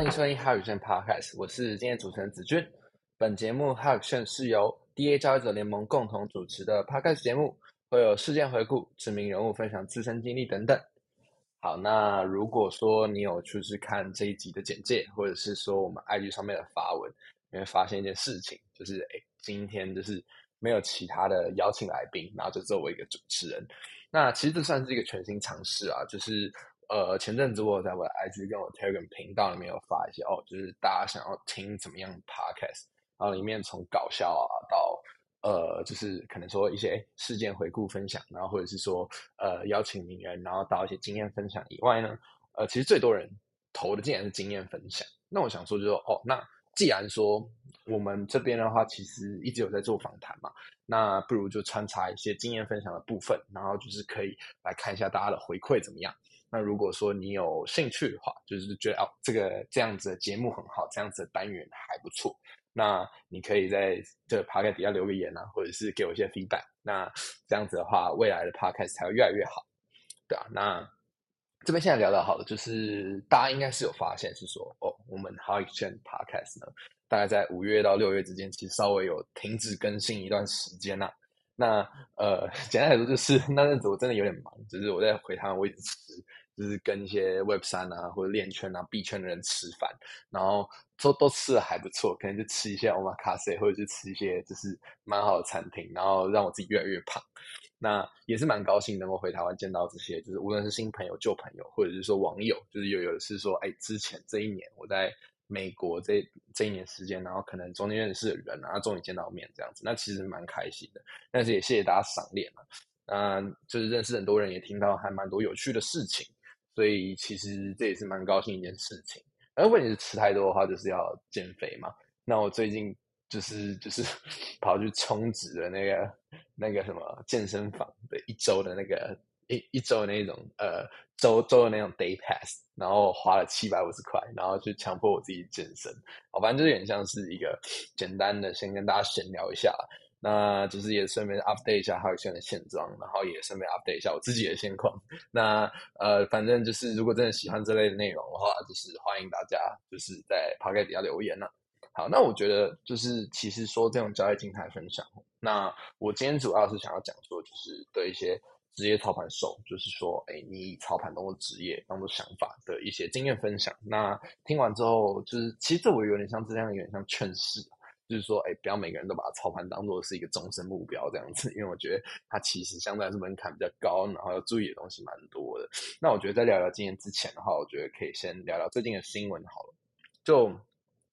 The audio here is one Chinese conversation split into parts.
欢迎收听哈宇轩 Podcast，我是今天主持人子君。本节目哈宇轩是由 DA 交易者联盟共同主持的 Podcast 节目，会有事件回顾、知名人物分享自身经历等等。好，那如果说你有就是看这一集的简介，或者是说我们 IG 上面的发文，你会发现一件事情，就是哎，今天就是没有其他的邀请来宾，然后就作为一个主持人。那其实这算是一个全新尝试啊，就是呃前阵子我在我的 IG 跟我 Telegram 频道里面有发一些哦，就是大家想要听怎么样的 Podcast，然后里面从搞笑啊到呃就是可能说一些事件回顾分享，然后或者是说呃邀请名人，然后到一些经验分享以外呢，呃其实最多人投的竟然是经验分享。那我想说就说哦那。既然说我们这边的话，其实一直有在做访谈嘛，那不如就穿插一些经验分享的部分，然后就是可以来看一下大家的回馈怎么样。那如果说你有兴趣的话，就是觉得哦，这个这样子的节目很好，这样子的单元还不错，那你可以在这 podcast 底下留个言啊，或者是给我一些 feedback。那这样子的话，未来的 podcast 才会越来越好，对啊，那。这边现在聊到好的，就是大家应该是有发现，是说哦，我们 How Exchange Podcast 呢，大概在五月到六月之间，其实稍微有停止更新一段时间呐。那呃，简单来说，就是那阵子我真的有点忙，就是我在回台湾，我一直吃，就是跟一些 Web 三啊或者链圈啊币圈的人吃饭，然后都都吃的还不错，可能就吃一些 Omakase，或者是吃一些就是蛮好的餐厅，然后让我自己越来越胖。那也是蛮高兴能够回台湾见到这些，就是无论是新朋友、旧朋友，或者是说网友，就是有有的是说，哎，之前这一年我在美国这这一年时间，然后可能中间认识的人，然后终于见到面这样子，那其实蛮开心的。但是也谢谢大家赏脸了，嗯，就是认识很多人，也听到还蛮多有趣的事情，所以其实这也是蛮高兴一件事情。而如果你是吃太多的话，就是要减肥嘛。那我最近。就是就 是跑去充值的那个那个什么健身房的一周的那个一一周的那种呃周周的那种 day pass，然后花了七百五十块，然后去强迫我自己健身。好，反正就是有点像是一个简单的，先跟大家闲聊一下，那就是也顺便 update 一下还有现在的现状，然后也顺便 update 一下我自己的现况。那呃，反正就是如果真的喜欢这类的内容的话，就是欢迎大家就是在 Pocket 底下留言了。好，那我觉得就是其实说这种交易静态分享，那我今天主要是想要讲说，就是对一些职业操盘手，就是说，哎，你以操盘当做职业、当做想法的一些经验分享。那听完之后，就是其实这我有点像这样，有点像劝世，就是说，哎，不要每个人都把操盘当做是一个终身目标这样子，因为我觉得它其实相对来说门槛比较高，然后要注意的东西蛮多的。那我觉得在聊聊今天之前的话，我觉得可以先聊聊最近的新闻好了，就。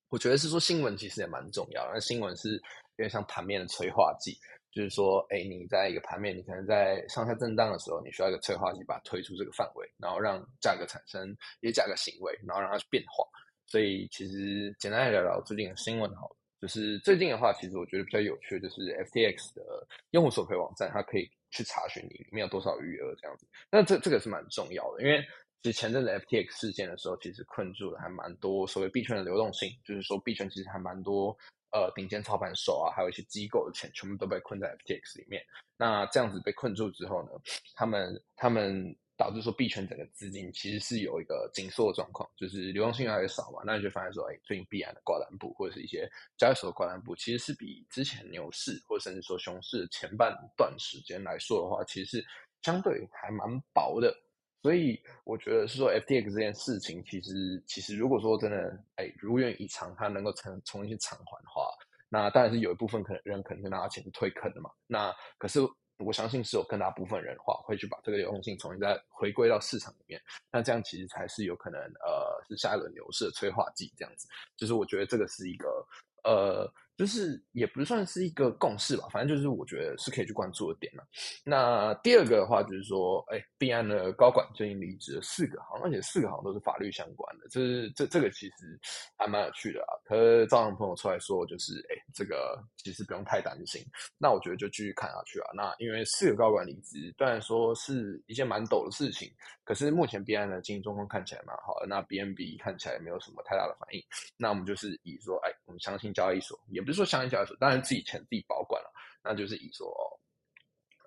我觉得是说新闻其实也蛮重要，那新闻是有点像盘面的催化剂，就是说，哎，你在一个盘面，你可能在上下震荡的时候，你需要一个催化剂把它推出这个范围，然后让价格产生一些价格行为，然后让它去变化。所以其实简单来聊聊最近的新闻好了，就是最近的话，其实我觉得比较有趣的，就是 FTX 的用户索赔网站，它可以去查询你里面有多少余额这样子。那这这个是蛮重要的，因为。其实前阵子 FTX 事件的时候，其实困住了还蛮多所谓币圈的流动性，就是说币圈其实还蛮多呃顶尖操盘手啊，还有一些机构的钱全部都被困在 FTX 里面。那这样子被困住之后呢，他们他们导致说币圈整个资金其实是有一个紧缩的状况，就是流动性越来越少嘛。那你就发现说，哎，最近币安的挂单部或者是一些交易所的挂单部，其实是比之前牛市或者甚至说熊市前半段时间来说的话，其实是相对还蛮薄的。所以我觉得是说，FTX 这件事情，其实其实如果说真的，哎，如愿以偿，它能够重重新偿还的话，那当然是有一部分可能人可能拿钱退坑的嘛。那可是我相信是有更大部分人的话，会去把这个流动性重新再回归到市场里面。那这样其实才是有可能，呃，是下一轮牛市的催化剂。这样子，就是我觉得这个是一个，呃。就是也不算是一个共识吧，反正就是我觉得是可以去关注的点了。那第二个的话就是说，哎，币安的高管最近离职了四个，好像而且四个好像都是法律相关的，就是这这个其实还蛮有趣的啊。可是赵阳朋友出来说，就是哎，这个其实不用太担心。那我觉得就继续看下去啊。那因为四个高管离职，虽然说是一件蛮陡的事情，可是目前币安的经营状况看起来蛮好的。那 BNB 看起来没有什么太大的反应。那我们就是以说，哎，我们相信交易所也。比如说，相信交易所，当然自己钱自己保管了，那就是以说，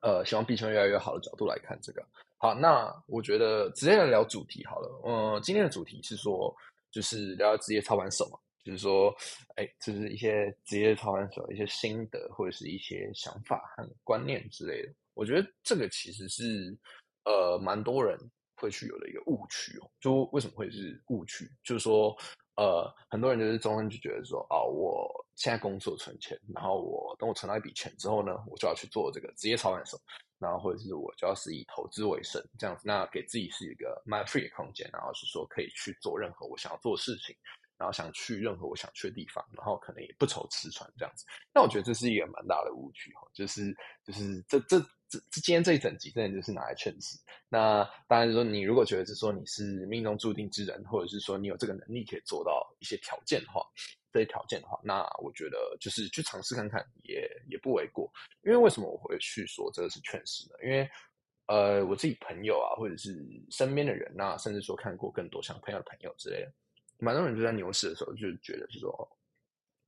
呃，希望币圈越来越好的角度来看这个。好，那我觉得直接来聊主题好了。嗯，今天的主题是说，就是聊聊职业操盘手嘛，就是说，哎，就是一些职业操盘手一些心得或者是一些想法和观念之类的。我觉得这个其实是呃蛮多人会去有的一个误区哦。就为什么会是误区？就是说，呃，很多人就是中间就觉得说，哦，我现在工作存钱，然后我等我存到一笔钱之后呢，我就要去做这个职业操盘手。然后或者是我就要是以投资为生这样子，那给自己是一个蛮 free 的空间，然后是说可以去做任何我想要做的事情，然后想去任何我想去的地方，然后可能也不愁吃穿这样子。那我觉得这是一个蛮大的误区哈，就是就是这这这今天这一整集真的就是拿来劝世。那当然说你如果觉得是说你是命中注定之人，或者是说你有这个能力可以做到一些条件的话。这些条件的话，那我觉得就是去尝试看看也也不为过。因为为什么我会去说这个是劝世呢？因为呃，我自己朋友啊，或者是身边的人那甚至说看过更多像朋友的朋友之类的，蛮多人就在牛市的时候就觉得是说，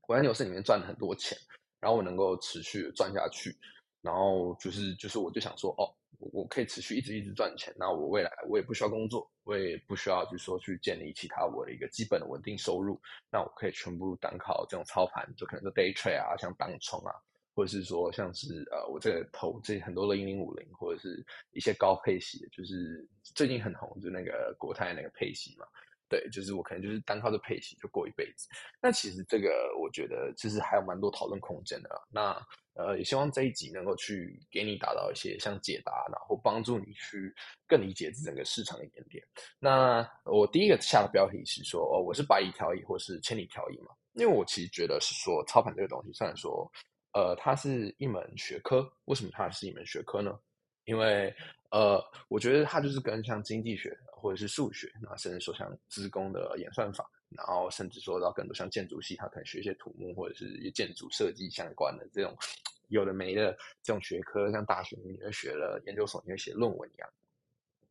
我在牛市里面赚了很多钱，然后我能够持续赚下去，然后就是就是我就想说，哦。我可以持续一直一直赚钱，那我未来我也不需要工作，我也不需要就是说去建立其他我的一个基本的稳定收入，那我可以全部单靠这种操盘，就可能说 day trade 啊，像当冲啊，或者是说像是呃我这个投这很多的零零五零，或者是一些高配息，就是最近很红，就那个国泰那个配息嘛。对，就是我可能就是单靠着配息就过一辈子。那其实这个我觉得其实还有蛮多讨论空间的。那呃，也希望这一集能够去给你达到一些像解答，然后帮助你去更理解整个市场一点点。那我第一个下的标题是说，哦，我是百里挑一或是千里挑一嘛？因为我其实觉得是说操盘这个东西，虽然说呃它是一门学科，为什么它是一门学科呢？因为呃，我觉得它就是跟像经济学。或者是数学，那甚至说像资工的演算法，然后甚至说到更多像建筑系，它可能学一些土木或者是建筑设计相关的这种有的没的这种学科，像大学你会学了，研究所你会写论文一样。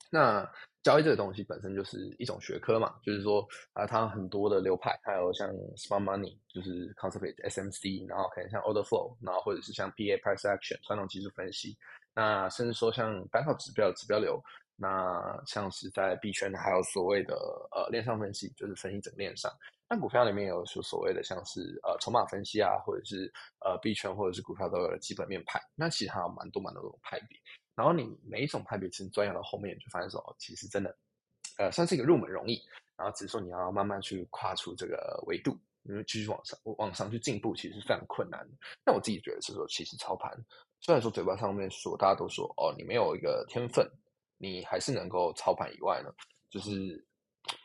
那交易这个东西本身就是一种学科嘛，就是说啊，它很多的流派，还有像 Smart Money，就是 Concept SMC，然后可能像 Order Flow，然后或者是像 PA Price Action 传统技术分析，那甚至说像单靠指标指标流。那像是在币圈还有所谓的呃链上分析，就是分析整个链上。那股票里面有说所谓的像是呃筹码分析啊，或者是呃币圈或者是股票都有基本面派。那其实还有蛮多蛮多种派别。然后你每一种派别其实钻研到后面，就发现说其实真的呃算是一个入门容易，然后只是说你要慢慢去跨出这个维度，因为继续往上往上去进步，其实是非常困难的。那我自己觉得是说，其实操盘虽然说嘴巴上面说大家都说哦你没有一个天分。你还是能够操盘以外呢，就是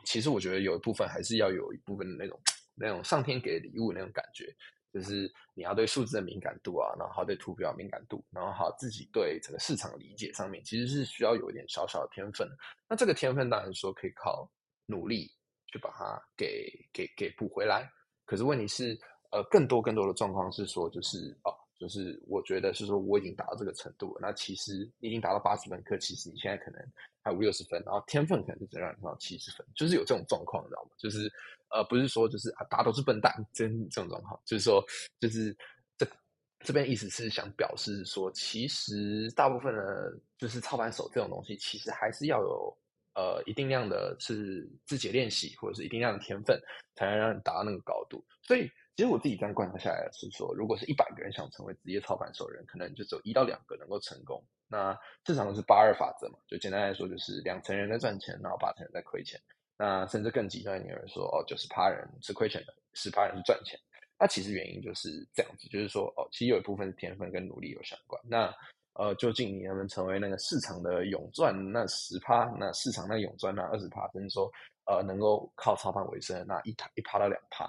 其实我觉得有一部分还是要有一部分的那种那种上天给的礼物那种感觉，就是你要对数字的敏感度啊，然后对图表敏感度，然后好自己对整个市场理解上面，其实是需要有一点小小的天分。那这个天分当然说可以靠努力去把它给给给补回来，可是问题是，呃，更多更多的状况是说，就是哦。就是我觉得是说我已经达到这个程度了，那其实已经达到八十分，可其实你现在可能还五六十分，然后天分可能就只让你到七十分，就是有这种状况，你知道吗？就是呃，不是说就是啊，大家都是笨蛋，真这种状况，就是说就是这这边意思是想表示说，其实大部分的，就是操盘手这种东西，其实还是要有呃一定量的是自己练习，或者是一定量的天分，才能让你达到那个高度，所以。其实我自己这样观察下来是说，如果是一百个人想成为职业操盘手人，可能就只有一到两个能够成功。那市场是八二法则嘛，就简单来说就是两成人在赚钱，然后八成人在亏钱。那甚至更极端一点说，哦，九十趴人是亏钱的，十趴人是赚钱。那其实原因就是这样子，就是说，哦，其实有一部分是天分跟努力有相关。那呃，究竟你能不能成为那个市场的永赚那十趴，那市场那永赚那二十趴，甚至说呃能够靠操盘为生那一趴一趴到两趴？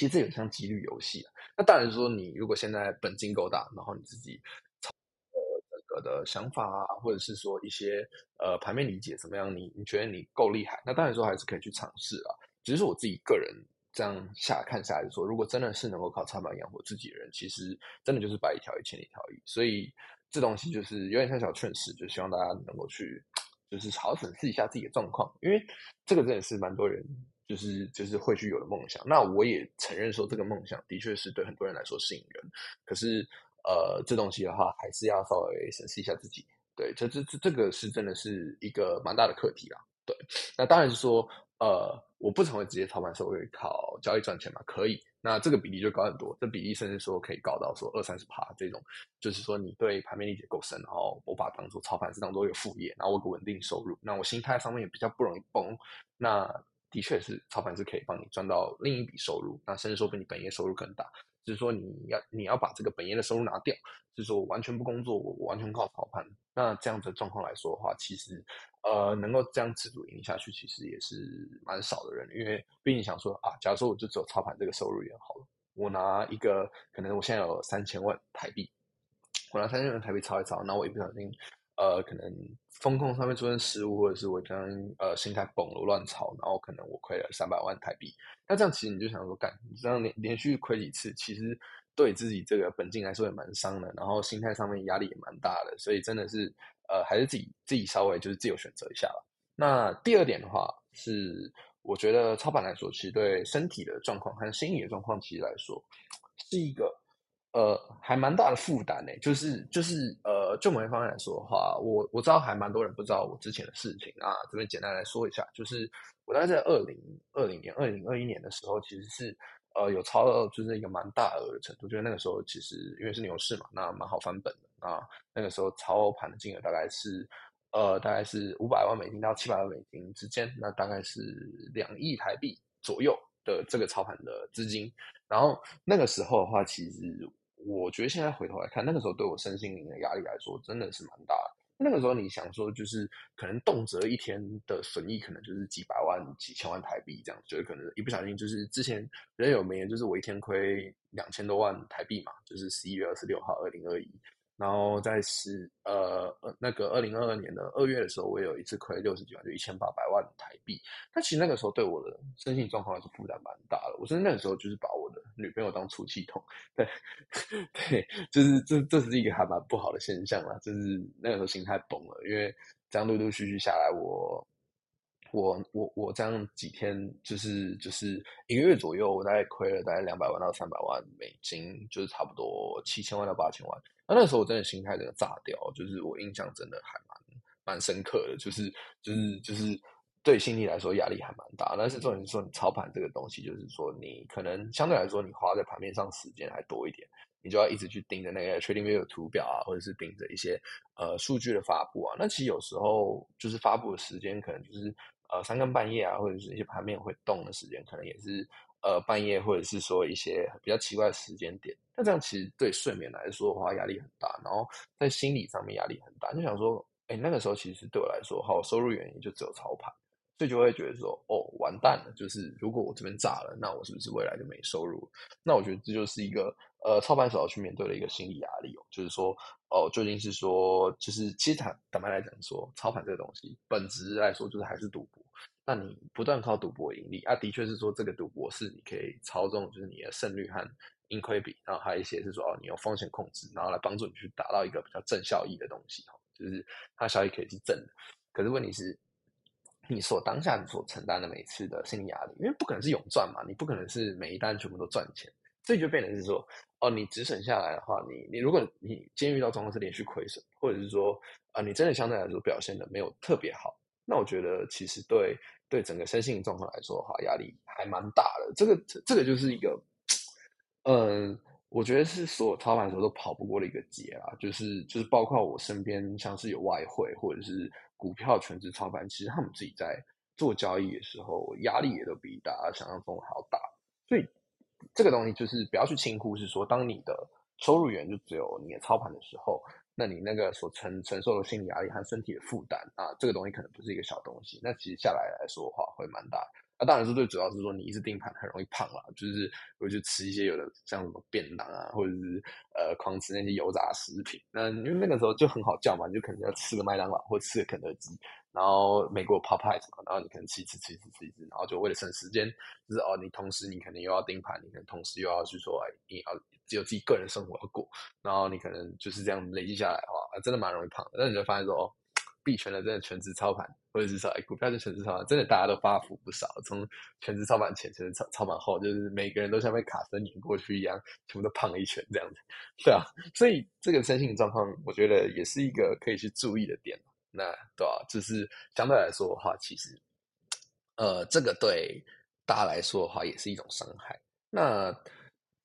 其实这有像几率游戏。那当然说，你如果现在本金够大，然后你自己呃整个的想法啊，或者是说一些呃盘面理解怎么样，你你觉得你够厉害，那当然说还是可以去尝试啊。只是我自己个人这样下看下来说，如果真的是能够靠操盘养活自己的人，其实真的就是百里挑一，千里挑一。所以这东西就是有点像小劝世，就希望大家能够去就是好好审视一下自己的状况，因为这个真的是蛮多人。就是就是会去有的梦想，那我也承认说这个梦想的确是对很多人来说吸引人，可是呃这东西的话还是要稍微审视一下自己，对，这这这这个是真的是一个蛮大的课题啦，对，那当然是说呃我不成为直接操盘手，我可以靠交易赚钱嘛？可以，那这个比例就高很多，这比例甚至说可以高到说二三十趴这种，就是说你对盘面理解够深，然后我把当做操盘是当做一个副业，然后我个稳定收入，那我心态上面也比较不容易崩，那的确是操盘是可以帮你赚到另一笔收入，那甚至说比你本业收入更大。就是说你要你要把这个本业的收入拿掉，就是说我完全不工作，我完全靠操盘。那这样的状况来说的话，其实呃能够这样自主赢下去，其实也是蛮少的人。因为毕竟想说啊，假如说我就只有操盘这个收入源好了，我拿一个可能我现在有三千万台币，我拿三千万台币操一操，那我一不小心。呃，可能风控上面出现失误，或者是我刚刚呃心态崩了乱炒，然后可能我亏了三百万台币。那这样其实你就想说，干这样连连续亏几次，其实对自己这个本金来说也蛮伤的，然后心态上面压力也蛮大的。所以真的是呃，还是自己自己稍微就是自由选择一下吧。那第二点的话是，我觉得操盘来说，其实对身体的状况和心理的状况，其实来说是一个。呃，还蛮大的负担呢。就是就是呃，就某一方面来说的话，我我知道还蛮多人不知道我之前的事情啊。这边简单来说一下，就是我大概在二零二零年、二零二一年的时候，其实是呃有超到就是一个蛮大额的程度。就是那个时候其实因为是牛市嘛，那蛮好翻本的啊。那个时候操盘的金额大概是呃大概是五百万美金到七百万美金之间，那大概是两亿台币左右的这个操盘的资金。然后那个时候的话，其实。我觉得现在回头来看，那个时候对我身心灵的压力来说，真的是蛮大的。那个时候你想说，就是可能动辄一天的损益，可能就是几百万、几千万台币这样，就是可能一不小心，就是之前人有名言，就是我一天亏两千多万台币嘛，就是十一月二十六号，二零二一。然后在十呃呃那个二零二二年的二月的时候，我有一次亏六十几万，就一千八百万台币。但其实那个时候对我的身心状况来说负担蛮大的。我甚至那个时候就是把我的女朋友当出气筒，对 对，就是这这是一个还蛮不好的现象啦。就是那个时候心态崩了，因为这样陆陆续续下来，我我我我这样几天就是就是一个月左右，我大概亏了大概两百万到三百万美金，就是差不多七千万到八千万。那那时候我真的心态真的炸掉，就是我印象真的还蛮蛮深刻的，就是就是就是对心理来说压力还蛮大。但是重点是说，你操盘这个东西，就是说你可能相对来说你花在盘面上时间还多一点，你就要一直去盯着那个 trading view 图表啊，或者是盯着一些呃数据的发布啊。那其实有时候就是发布的时间可能就是。呃，三更半夜啊，或者是一些盘面会动的时间，可能也是呃半夜，或者是说一些比较奇怪的时间点。那这样其实对睡眠来说的话，压力很大，然后在心理上面压力很大。就想说，哎，那个时候其实对我来说，好收入源也就只有操盘，所以就会觉得说，哦，完蛋了，就是如果我这边炸了，那我是不是未来就没收入？那我觉得这就是一个呃操盘手要去面对的一个心理压力哦，就是说。哦，究竟是说，就是其实坦坦白来讲，说操盘这个东西，本质来说就是还是赌博。那你不断靠赌博盈利，啊，的确是说这个赌博是你可以操纵，就是你的胜率和盈亏比，然后还有一些是说哦，你有风险控制，然后来帮助你去达到一个比较正效益的东西，哦，就是它效益可以是正的。可是问题是，你所当下你所承担的每一次的心理压力，因为不可能是永赚嘛，你不可能是每一单全部都赚钱。这就变成是说，哦，你止损下来的话，你你如果你今天遇到状况是连续亏损，或者是说啊，你真的相对来说表现的没有特别好，那我觉得其实对对整个身心状况来说的话，压力还蛮大的。这个这个就是一个，嗯，我觉得是所有操盘手都跑不过的一个劫啊。就是就是包括我身边像是有外汇或者是股票全职操盘，其实他们自己在做交易的时候，压力也都比大家想象中还要大，所以。这个东西就是不要去轻忽，是说当你的收入源就只有你的操盘的时候，那你那个所承承受的心理压力和身体的负担啊，这个东西可能不是一个小东西。那其实下来来说的话，会蛮大。那当然是最主要是说你一直盯盘很容易胖啊，就是会去吃一些有的像什么便当啊，或者是呃狂吃那些油炸食品。那因为那个时候就很好叫嘛，你就可能要吃个麦当劳或吃个肯德基。然后美国 Popeyes 嘛，然后你可能吃一次吃一次吃一次，然后就为了省时间，就是哦，你同时你可能又要盯盘，你可能同时又要去说，哎，你要只有自己个人生活要过，然后你可能就是这样累积下来的话，真的蛮容易胖的。那你就发现说，哦，币圈的真的全职操盘，或者是说哎股票就全职操盘，真的大家都发福不少。从全职操盘前，全职操操盘后，就是每个人都像被卡车碾过去一样，全部都胖了一圈这样子，对啊。所以这个身心状况，我觉得也是一个可以去注意的点。那对吧？就是相对来说的话，其实，呃，这个对大家来说的话，也是一种伤害。那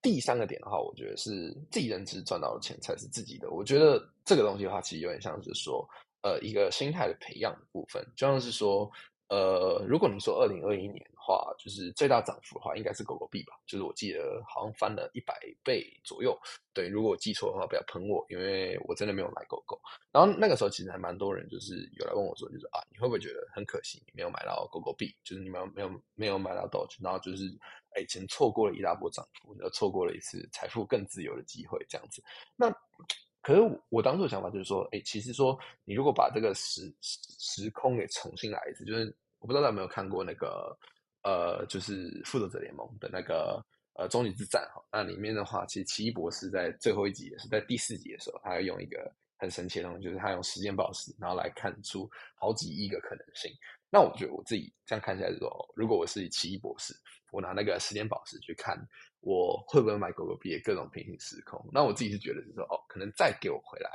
第三个点的话，我觉得是自己认知赚到的钱才是自己的。我觉得这个东西的话，其实有点像是说，呃，一个心态的培养的部分，就像是说。呃，如果你说二零二一年的话，就是最大涨幅的话，应该是狗狗币吧？就是我记得好像翻了一百倍左右。对，如果我记错的话，不要喷我，因为我真的没有买狗狗。然后那个时候其实还蛮多人就是有来问我说，就是啊，你会不会觉得很可惜，你没有买到狗狗币？就是你没有没有没有买到 Dog，然后就是哎，以前错过了一大波涨幅，又错过了一次财富更自由的机会，这样子。那可是我当初的想法就是说，哎，其实说你如果把这个时时空给重新来一次，就是我不知道大家有没有看过那个呃，就是复仇者联盟的那个呃终极之战哈，那里面的话，其实奇异博士在最后一集也是在第四集的时候，他要用一个很神奇的东西，就是他用时间宝石，然后来看出好几亿个可能性。那我觉得我自己这样看起来说，如果我是奇异博士，我拿那个时间宝石去看。我会不会买狗狗币？各种平行时空？那我自己是觉得是说，哦，可能再给我回来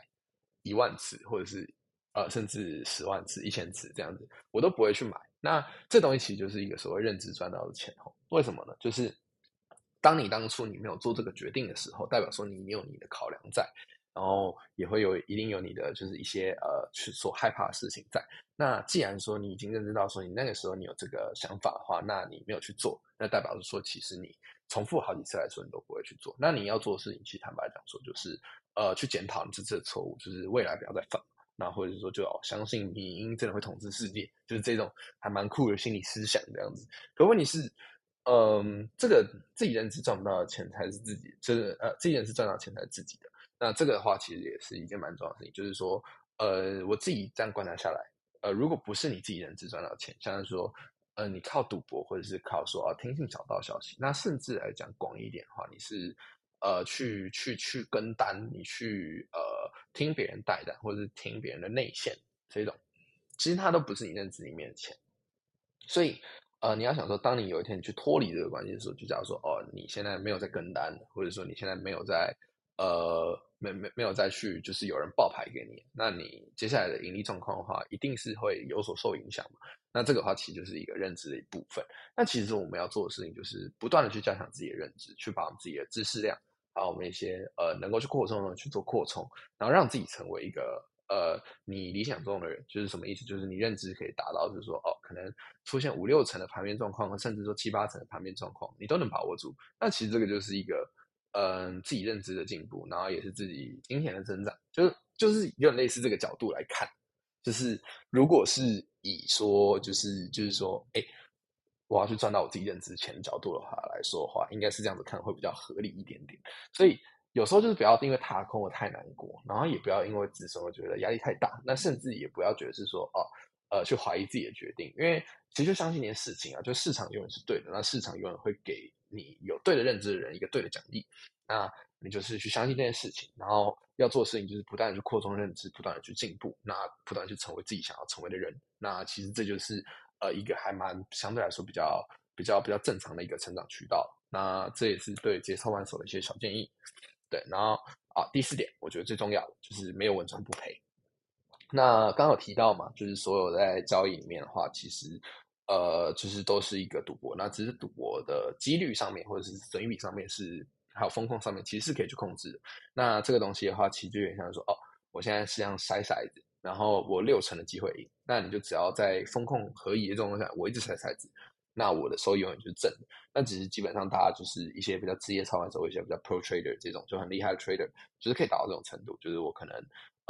一万次，或者是呃，甚至十万次、一千次这样子，我都不会去买。那这东西其实就是一个所谓认知赚到的钱哦。为什么呢？就是当你当初你没有做这个决定的时候，代表说你有你的考量在。然后也会有一定有你的就是一些呃去所害怕的事情在。那既然说你已经认知到说你那个时候你有这个想法的话，那你没有去做，那代表着说其实你重复好几次来说你都不会去做。那你要做的事情，其实坦白讲说就是呃去检讨你这次的错误，就是未来不要再犯。那或者是说就要相信你真的会统治世界，就是这种还蛮酷的心理思想这样子。可问题是，嗯，这个自己认知赚不到的钱才是自己，就是呃自己认知赚到钱才是自己的。那这个的话，其实也是一件蛮重要的事情，就是说，呃，我自己这样观察下来，呃，如果不是你自己认知赚到钱，像是说，呃，你靠赌博或者是靠说啊听信小道消息，那甚至来讲广一点的话，你是呃去去去跟单，你去呃听别人带单，或者是听别人的内线这种，其实它都不是你认知里面的钱，所以呃你要想说，当你有一天你去脱离这个关系的时候，就假如说哦你现在没有在跟单，或者说你现在没有在呃。没没没有再去，就是有人爆牌给你，那你接下来的盈利状况的话，一定是会有所受影响嘛？那这个话其实就是一个认知的一部分。那其实我们要做的事情就是不断的去加强自己的认知，去把我们自己的知识量，把我们一些呃能够去扩充的去做扩充，然后让自己成为一个呃你理想中的人。就是什么意思？就是你认知可以达到，就是说哦，可能出现五六成的盘面状况，甚至说七八成的盘面状况，你都能把握住。那其实这个就是一个。嗯，自己认知的进步，然后也是自己金钱的增长，就是就是有点类似这个角度来看，就是如果是以说就是就是说，哎，我要去赚到我自己认知钱的角度的话来说的话，应该是这样子看会比较合理一点点。所以有时候就是不要因为踏空了太难过，然后也不要因为止损而觉得压力太大，那甚至也不要觉得是说哦，呃，去怀疑自己的决定，因为其实就相信一件事情啊，就市场永远是对的，那市场永远会给。你有对的认知的人，一个对的奖励，那你就是去相信这件事情，然后要做的事情就是不断的去扩充认知，不断的去进步，那不断去成为自己想要成为的人。那其实这就是呃一个还蛮相对来说比较比较比较正常的一个成长渠道。那这也是对这些操盘手的一些小建议。对，然后啊第四点，我觉得最重要的就是没有稳赚不赔。那刚有提到嘛，就是所有在交易里面的话，其实。呃，就是都是一个赌博，那只是赌博的几率上面，或者是损益比上面是，还有风控上面，其实是可以去控制的。那这个东西的话，其实就有点像说，哦，我现在是像筛骰子，然后我六成的机会赢，那你就只要在风控合宜的这种下，我一直筛骰子，那我的收益永远就是正的。那只是基本上大家就是一些比较职业操盘手，一些比较 pro trader 这种就很厉害的 trader，就是可以达到这种程度，就是我可能。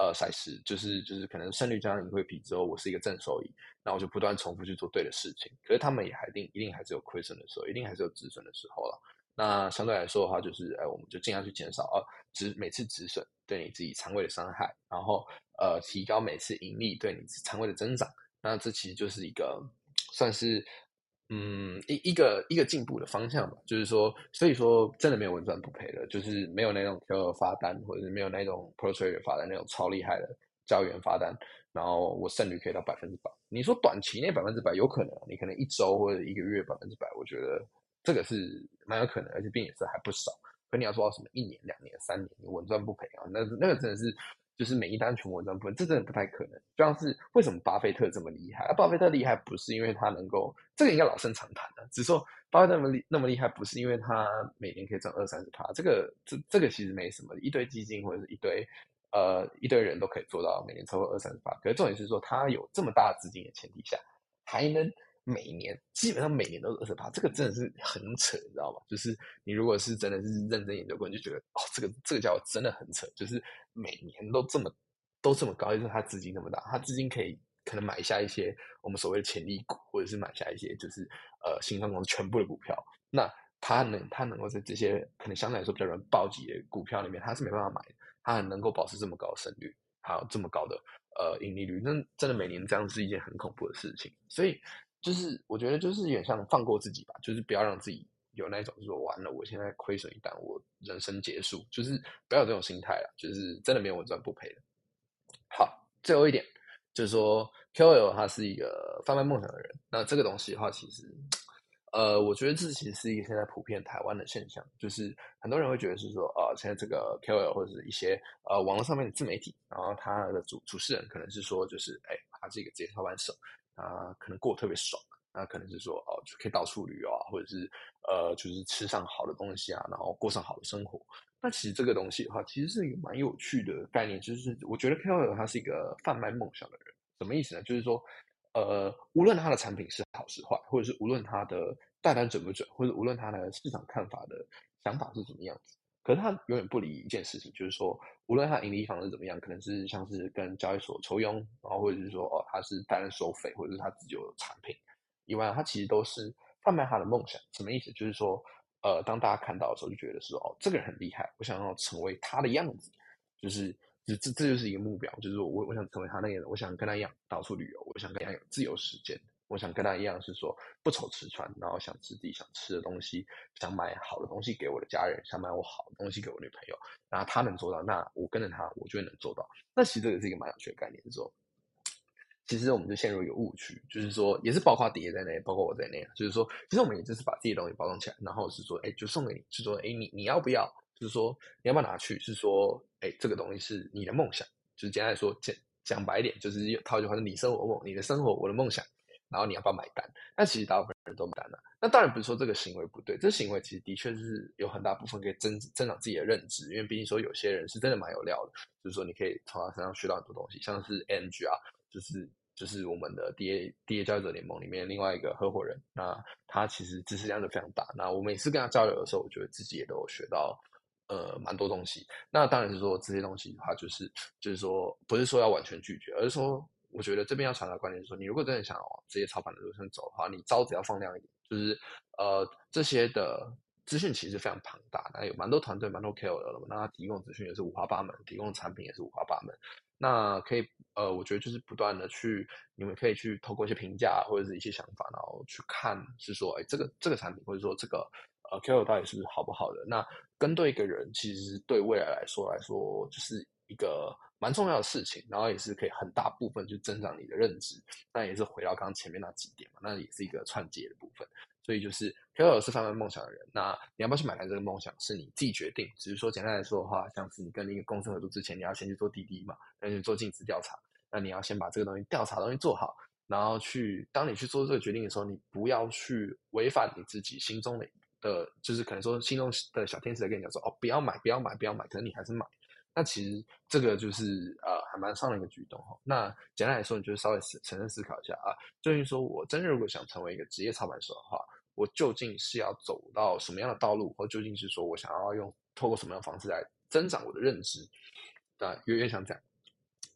呃，赛事就是就是可能胜率加上盈亏比之后，我是一个正收益，那我就不断重复去做对的事情。可是他们也还定一定还是有亏损的时候，一定还是有止损的时候了。那相对来说的话，就是哎，我们就尽量去减少呃止每次止损对你自己仓位的伤害，然后呃提高每次盈利对你仓位的增长。那这其实就是一个算是。嗯，一一个一个进步的方向吧，就是说，所以说真的没有稳赚不赔的，就是没有那种 Q 发单，或者是没有那种 Pro Trader 发单那种超厉害的交易员发单，然后我胜率可以到百分之百。你说短期内百分之百有可能，你可能一周或者一个月百分之百，我觉得这个是蛮有可能，而且并且是还不少。可你要说到什么一年、两年、三年，你稳赚不赔啊，那那个真的是就是每一单全部赚部分，这真的不太可能。就像是为什么巴菲特这么厉害？而巴菲特厉害不是因为他能够，这个应该老生常谈的，只是说巴菲特那么厉那么厉害，不是因为他每年可以赚二三十趴，这个这这个其实没什么，一堆基金或者是一堆呃一堆人都可以做到每年超过二三十趴。可是重点是说，他有这么大的资金的前提下，还能。每年基本上每年都是二十八，这个真的是很扯，你知道吗？就是你如果是真的是认真研究过，你就觉得哦，这个这个家伙真的很扯，就是每年都这么都这么高，就是他资金那么大，他资金可以可能买下一些我们所谓的潜力股，或者是买下一些就是呃新创公司全部的股票。那他能他能够在这些可能相对来说比较容易暴击的股票里面，他是没办法买的，他很能够保持这么高的胜率，还有这么高的呃盈利率，那真的每年这样是一件很恐怖的事情，所以。就是我觉得就是有点像放过自己吧，就是不要让自己有那种说完了，我现在亏损一单，我人生结束，就是不要有这种心态了，就是真的没有稳赚不赔的。好，最后一点就是说，KOL 他是一个贩卖梦想的人，那这个东西的话，其实，呃，我觉得这其实是一个现在普遍台湾的现象，就是很多人会觉得是说，呃，现在这个 KOL 或者是一些呃网络上面的自媒体，然后他的主主持人可能是说，就是哎，他是一个职业操盘手。啊，可能过得特别爽，那可能是说哦，就可以到处旅游啊，或者是呃，就是吃上好的东西啊，然后过上好的生活。那其实这个东西的话，其实是一个蛮有趣的概念，就是我觉得 KOL 他是一个贩卖梦想的人，什么意思呢？就是说，呃，无论他的产品是好是坏，或者是无论他的带单准不准，或者无论他的市场看法的想法是怎么样子。可是他永远不理一件事情，就是说，无论他盈利方式怎么样，可能是像是跟交易所抽佣，然后或者是说，哦，他是单人收费，或者是他自己有产品以外，他其实都是贩卖他的梦想。什么意思？就是说，呃，当大家看到的时候，就觉得是哦，这个人很厉害，我想要成为他的样子，就是这这这就是一个目标，就是我我想成为他那样，我想跟他一样到处旅游，我想跟他有自由时间。我想跟他一样，是说不愁吃穿，然后想吃自己想吃的东西，想买好的东西给我的家人，想买我好的东西给我女朋友。然后他能做到，那我跟着他，我就能做到。那其实这个是一个蛮有趣的概念，是说，其实我们就陷入一个误区，就是说，也是包括爹在内，包括我在内，就是说，其实我们也就是把自己的东西包装起来，然后是说，哎，就送给你，是说，哎，你你要不要？就是说，你要不要拿去？是说，哎，这个东西是你的梦想，就是简单来说，讲讲白点，就是套一句话是你生我梦，你的生活，我的梦想。然后你要不要买单？那其实大部分人都买单了。那当然不是说这个行为不对，这行为其实的确是有很大部分可以增增长自己的认知。因为毕竟说有些人是真的蛮有料的，就是说你可以从他身上学到很多东西。像是 NG 啊，就是就是我们的 DA DA 交易者联盟里面另外一个合伙人，那他其实知识量就非常大。那我每次跟他交流的时候，我觉得自己也都有学到呃蛮多东西。那当然是说这些东西的话，就是就是说不是说要完全拒绝，而是说。我觉得这边要传达观点是说，你如果真的想往职业操盘的路上走的话，你招子要放亮一点。就是呃，这些的资讯其实非常庞大，那有蛮多团队、蛮多 KOL 的，那他提供资讯也是五花八门，提供的产品也是五花八门。那可以呃，我觉得就是不断的去，你们可以去透过一些评价或者是一些想法，然后去看是说，哎，这个这个产品或者说这个呃 KOL 到底是好不好的？那跟对一个人，其实对未来来说来说，就是一个。蛮重要的事情，然后也是可以很大部分去增长你的认知，那也是回到刚刚前面那几点嘛，那也是一个串接的部分。所以就是 KOL 是贩卖梦想的人，那你要不要去买单这个梦想是你自己决定。只是说简单来说的话，像是你跟一个公司合作之前，你要先去做滴滴嘛，要去做尽职调查，那你要先把这个东西调查东西做好，然后去当你去做这个决定的时候，你不要去违反你自己心中的的，就是可能说心中的小天使在跟你讲说哦，不要买，不要买，不要买，可是你还是买。那其实这个就是呃还蛮上的一个举动哈。那简单来说，你就稍微思沉思思考一下啊，究竟说我真的如果想成为一个职业操盘手的话，我究竟是要走到什么样的道路，或究竟是说我想要用透过什么样的方式来增长我的认知？啊，有点想讲，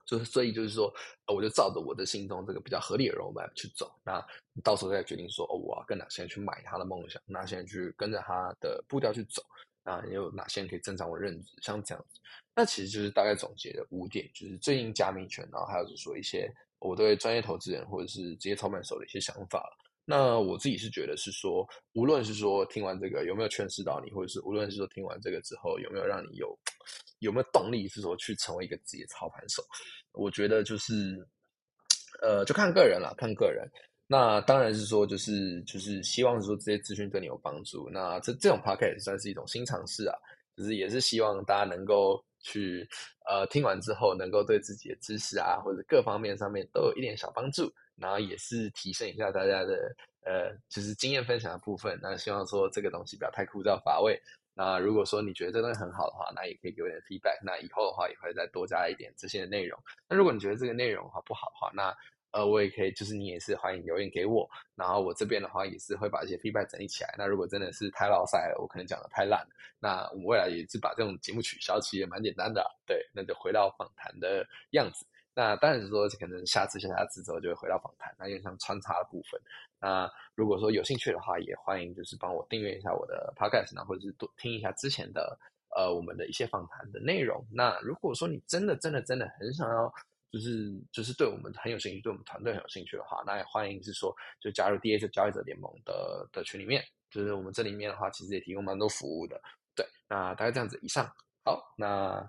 就是所以就是说，我就照着我的心中这个比较合理的路来去走。那到时候再决定说，哦，我要跟哪些人去买他的梦想，哪些人去跟着他的步调去走。啊，有哪些人可以增长我认知？像这样子，那其实就是大概总结的五点，就是最近加密权，然后还有就是说一些我对专业投资人或者是职业操盘手的一些想法。那我自己是觉得是说，无论是说听完这个有没有诠释到你，或者是无论是说听完这个之后有没有让你有有没有动力是说去成为一个职业操盘手，我觉得就是呃，就看个人了，看个人。那当然是说，就是就是希望说这些资讯对你有帮助。那这这种 podcast 算是一种新尝试啊，就是也是希望大家能够去呃听完之后，能够对自己的知识啊或者各方面上面都有一点小帮助，然后也是提升一下大家的呃就是经验分享的部分。那希望说这个东西不要太枯燥乏味。那如果说你觉得这东西很好的话，那也可以给我点 feedback。那以后的话也会再多加一点这些内容。那如果你觉得这个内容的话不好的话，那呃我也可以，就是你也是欢迎留言给我。然后我这边的话也是会把一些 feedback 整理起来。那如果真的是太老塞了，我可能讲的太烂，那我们未来也是把这种节目取消，其实也蛮简单的。对，那就回到访谈的样子。那当然是说，可能下次下下次之后就会回到访谈，那有像穿插的部分。那如果说有兴趣的话，也欢迎就是帮我订阅一下我的 podcast，或者是多听一下之前的呃我们的一些访谈的内容。那如果说你真的真的真的很想要，就是就是对我们很有兴趣，对我们团队很有兴趣的话，那也欢迎是说就加入 D H 交易者联盟的的群里面。就是我们这里面的话，其实也提供蛮多服务的。对，那大概这样子。以上好，那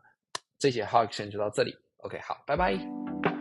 这节 h a k 先就到这里。OK，好，拜拜。